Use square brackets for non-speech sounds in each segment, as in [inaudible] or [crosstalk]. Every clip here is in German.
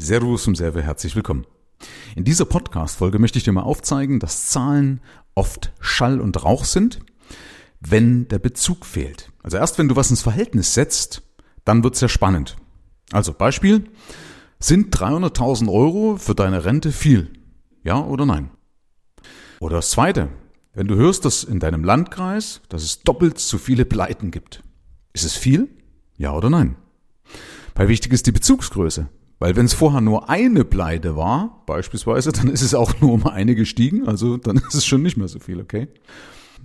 Servus und Serve, herzlich willkommen. In dieser Podcast-Folge möchte ich dir mal aufzeigen, dass Zahlen oft Schall und Rauch sind, wenn der Bezug fehlt. Also erst wenn du was ins Verhältnis setzt, dann wird's ja spannend. Also Beispiel, sind 300.000 Euro für deine Rente viel? Ja oder nein? Oder das zweite, wenn du hörst, dass in deinem Landkreis, dass es doppelt so viele Pleiten gibt. Ist es viel? Ja oder nein? Weil wichtig ist die Bezugsgröße. Weil wenn es vorher nur eine Pleite war, beispielsweise, [laughs] dann ist es auch nur um eine gestiegen, also dann ist es schon nicht mehr so viel, okay?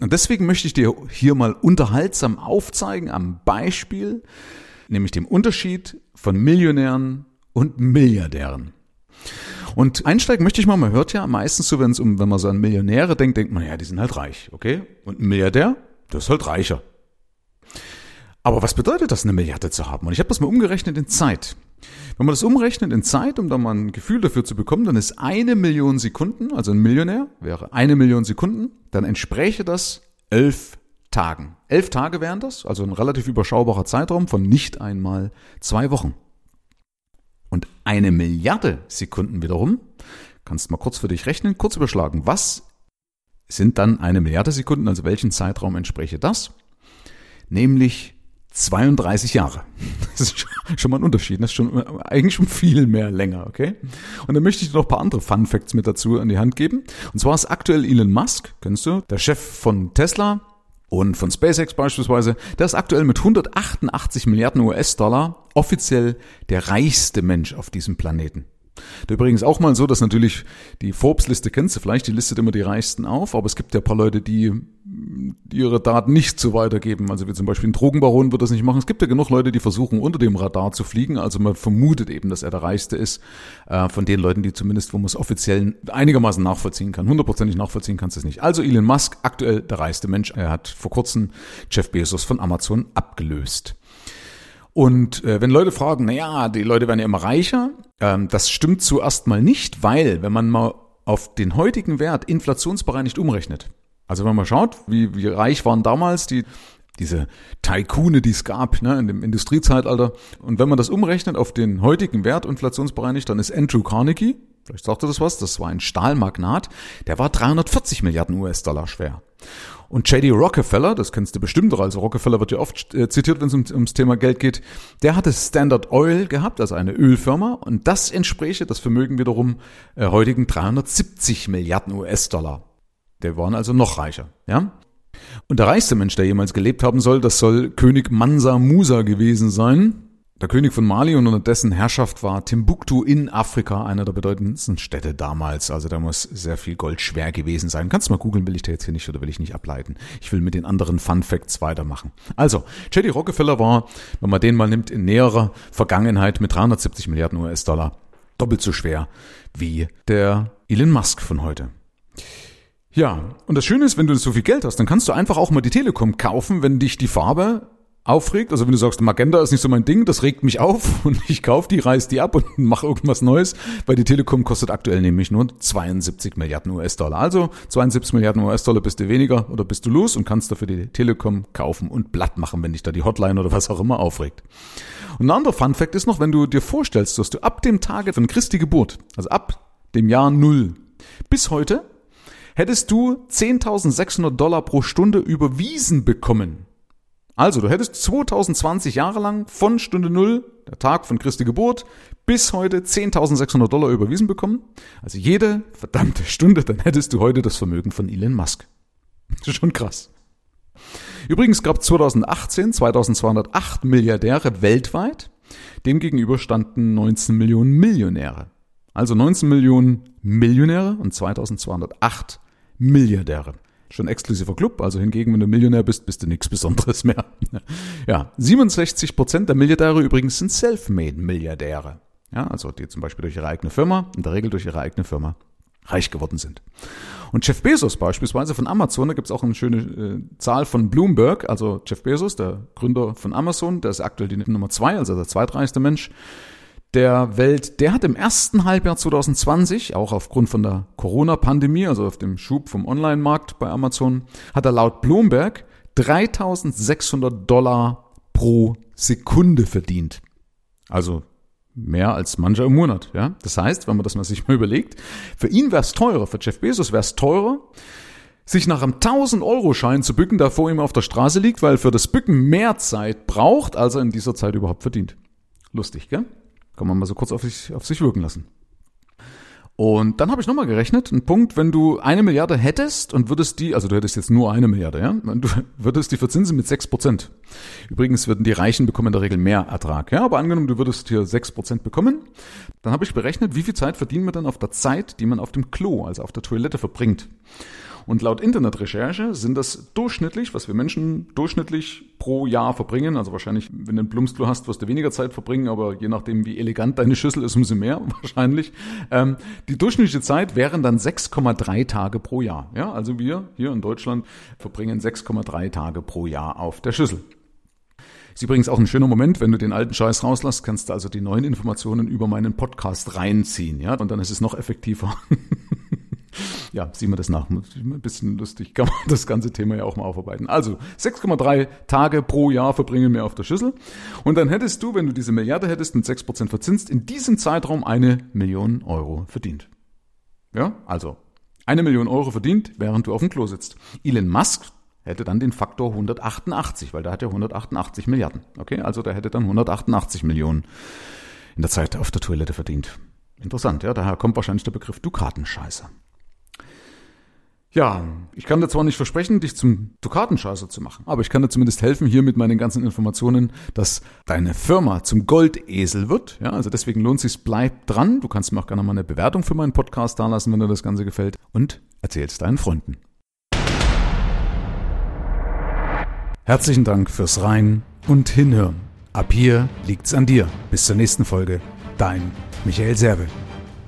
Und deswegen möchte ich dir hier mal unterhaltsam aufzeigen am Beispiel, nämlich dem Unterschied von Millionären und Milliardären. Und einsteigen möchte ich mal, man hört ja meistens so, wenn es um, wenn man so an Millionäre denkt, denkt man, ja, die sind halt reich, okay? Und ein Milliardär, der ist halt reicher. Aber was bedeutet das, eine Milliarde zu haben? Und ich habe das mal umgerechnet in Zeit. Wenn man das umrechnet in Zeit, um da mal ein Gefühl dafür zu bekommen, dann ist eine Million Sekunden, also ein Millionär wäre eine Million Sekunden, dann entspräche das elf Tagen. Elf Tage wären das, also ein relativ überschaubarer Zeitraum von nicht einmal zwei Wochen. Und eine Milliarde Sekunden wiederum, kannst mal kurz für dich rechnen, kurz überschlagen, was sind dann eine Milliarde Sekunden, also welchen Zeitraum entspräche das? Nämlich 32 Jahre. Das ist schon mal ein Unterschied. Das ist schon eigentlich schon viel mehr länger, okay? Und dann möchte ich dir noch ein paar andere Fun Facts mit dazu an die Hand geben. Und zwar ist aktuell Elon Musk, kennst du, der Chef von Tesla und von SpaceX beispielsweise, der ist aktuell mit 188 Milliarden US-Dollar offiziell der reichste Mensch auf diesem Planeten. Da übrigens auch mal so, dass natürlich die Forbes-Liste kennst du vielleicht, die listet immer die Reichsten auf, aber es gibt ja ein paar Leute, die ihre Daten nicht so weitergeben. Also wie zum Beispiel ein Drogenbaron wird das nicht machen. Es gibt ja genug Leute, die versuchen, unter dem Radar zu fliegen. Also man vermutet eben, dass er der Reichste ist, äh, von den Leuten, die zumindest, wo man es offiziell einigermaßen nachvollziehen kann. Hundertprozentig nachvollziehen kannst du es nicht. Also Elon Musk, aktuell der reichste Mensch. Er hat vor kurzem Jeff Bezos von Amazon abgelöst. Und äh, wenn Leute fragen, na ja, die Leute werden ja immer reicher, ähm, das stimmt zuerst mal nicht, weil wenn man mal auf den heutigen Wert inflationsbereinigt umrechnet, also wenn man schaut, wie, wie reich waren damals die diese Taikune, die es gab ne, in dem Industriezeitalter. Und wenn man das umrechnet auf den heutigen Wert inflationsbereinigt, dann ist Andrew Carnegie, vielleicht sagt er das was, das war ein Stahlmagnat, der war 340 Milliarden US-Dollar schwer. Und JD Rockefeller, das kennst du bestimmt doch, also Rockefeller wird ja oft äh, zitiert, wenn es um, ums Thema Geld geht, der hatte Standard Oil gehabt, also eine Ölfirma, und das entspräche das Vermögen wiederum äh, heutigen 370 Milliarden US-Dollar. Der waren also noch reicher, ja? Und der reichste Mensch, der jemals gelebt haben soll, das soll König Mansa Musa gewesen sein. Der König von Mali und unter dessen Herrschaft war Timbuktu in Afrika einer der bedeutendsten Städte damals. Also da muss sehr viel Gold schwer gewesen sein. Kannst du mal googeln, will ich dir jetzt hier nicht oder will ich nicht ableiten. Ich will mit den anderen Fun Facts weitermachen. Also, J.D. Rockefeller war, wenn man den mal nimmt, in näherer Vergangenheit mit 370 Milliarden US-Dollar doppelt so schwer wie der Elon Musk von heute. Ja, und das Schöne ist, wenn du so viel Geld hast, dann kannst du einfach auch mal die Telekom kaufen, wenn dich die Farbe aufregt. Also wenn du sagst, Magenta ist nicht so mein Ding, das regt mich auf [laughs] und ich kaufe die, reiß die ab und [laughs] mache irgendwas Neues, weil die Telekom kostet aktuell nämlich nur 72 Milliarden US-Dollar. Also 72 Milliarden US-Dollar bist du weniger oder bist du los und kannst dafür die Telekom kaufen und platt machen, wenn dich da die Hotline oder was auch immer aufregt. Und ein anderer Fun Fact ist noch, wenn du dir vorstellst, dass du ab dem Tage von Christi Geburt, also ab dem Jahr Null bis heute, hättest du 10.600 Dollar pro Stunde überwiesen bekommen also, du hättest 2020 Jahre lang von Stunde Null, der Tag von Christi Geburt, bis heute 10.600 Dollar überwiesen bekommen. Also jede verdammte Stunde, dann hättest du heute das Vermögen von Elon Musk. Das ist schon krass. Übrigens gab 2018 2208 Milliardäre weltweit. Demgegenüber standen 19 Millionen Millionäre. Also 19 Millionen Millionäre und 2208 Milliardäre schon exklusiver Club. Also hingegen, wenn du Millionär bist, bist du nichts Besonderes mehr. [laughs] Ja, 67 Prozent der Milliardäre übrigens sind Self-Made-Milliardäre. Ja, also die zum Beispiel durch ihre eigene Firma, in der Regel durch ihre eigene Firma, reich geworden sind. Und Jeff Bezos beispielsweise von Amazon, da gibt es auch eine schöne äh, Zahl von Bloomberg, also Jeff Bezos, der Gründer von Amazon, der ist aktuell die Nummer zwei, also der zweitreichste Mensch der Welt, der hat im ersten Halbjahr 2020, auch aufgrund von der Corona-Pandemie, also auf dem Schub vom Online-Markt bei Amazon, hat er laut Bloomberg 3600 Dollar pro Sekunde verdient. Also Mehr als mancher im Monat. Ja? Das heißt, wenn man das mal sich mal überlegt, für ihn wäre es teurer, für Jeff Bezos wäre es teurer, sich nach einem 1000-Euro-Schein zu bücken, der vor ihm auf der Straße liegt, weil für das Bücken mehr Zeit braucht, als er in dieser Zeit überhaupt verdient. Lustig, gell? Kann man mal so kurz auf sich, auf sich wirken lassen. Und dann habe ich nochmal gerechnet, ein Punkt, wenn du eine Milliarde hättest und würdest die, also du hättest jetzt nur eine Milliarde, ja, du würdest die verzinsen mit sechs Prozent. Übrigens würden die Reichen bekommen in der Regel mehr Ertrag, ja, aber angenommen, du würdest hier sechs Prozent bekommen, dann habe ich berechnet, wie viel Zeit verdient man dann auf der Zeit, die man auf dem Klo, also auf der Toilette verbringt. Und laut Internetrecherche sind das durchschnittlich, was wir Menschen durchschnittlich pro Jahr verbringen. Also wahrscheinlich, wenn du einen Plumpsklo hast, wirst du weniger Zeit verbringen, aber je nachdem, wie elegant deine Schüssel ist, umso mehr [laughs] wahrscheinlich. Ähm, die durchschnittliche Zeit wären dann 6,3 Tage pro Jahr. Ja, also wir hier in Deutschland verbringen 6,3 Tage pro Jahr auf der Schüssel. Ist übrigens auch ein schöner Moment, wenn du den alten Scheiß rauslässt, kannst du also die neuen Informationen über meinen Podcast reinziehen, ja, und dann ist es noch effektiver. [laughs] ja, sieh mir das nach. Ein bisschen lustig kann man [laughs] das ganze Thema ja auch mal aufarbeiten. Also 6,3 Tage pro Jahr verbringen wir auf der Schüssel. Und dann hättest du, wenn du diese Milliarde hättest, mit 6% verzinst, in diesem Zeitraum eine Million Euro verdient. Ja, also eine Million Euro verdient, während du auf dem Klo sitzt. Elon Musk hätte dann den Faktor 188, weil da hat er 188 Milliarden. Okay, also der hätte dann 188 Millionen in der Zeit auf der Toilette verdient. Interessant, ja, daher kommt wahrscheinlich der Begriff Dukatenscheiße. Ja, ich kann dir zwar nicht versprechen, dich zum Dukatenscheißer zu machen, aber ich kann dir zumindest helfen, hier mit meinen ganzen Informationen, dass deine Firma zum Goldesel wird. Ja, also deswegen lohnt sich's, bleib dran. Du kannst mir auch gerne mal eine Bewertung für meinen Podcast dalassen, wenn dir das Ganze gefällt und erzähl's deinen Freunden. Herzlichen Dank fürs Rein und Hinhören. Ab hier liegt's an dir. Bis zur nächsten Folge. Dein Michael Serve.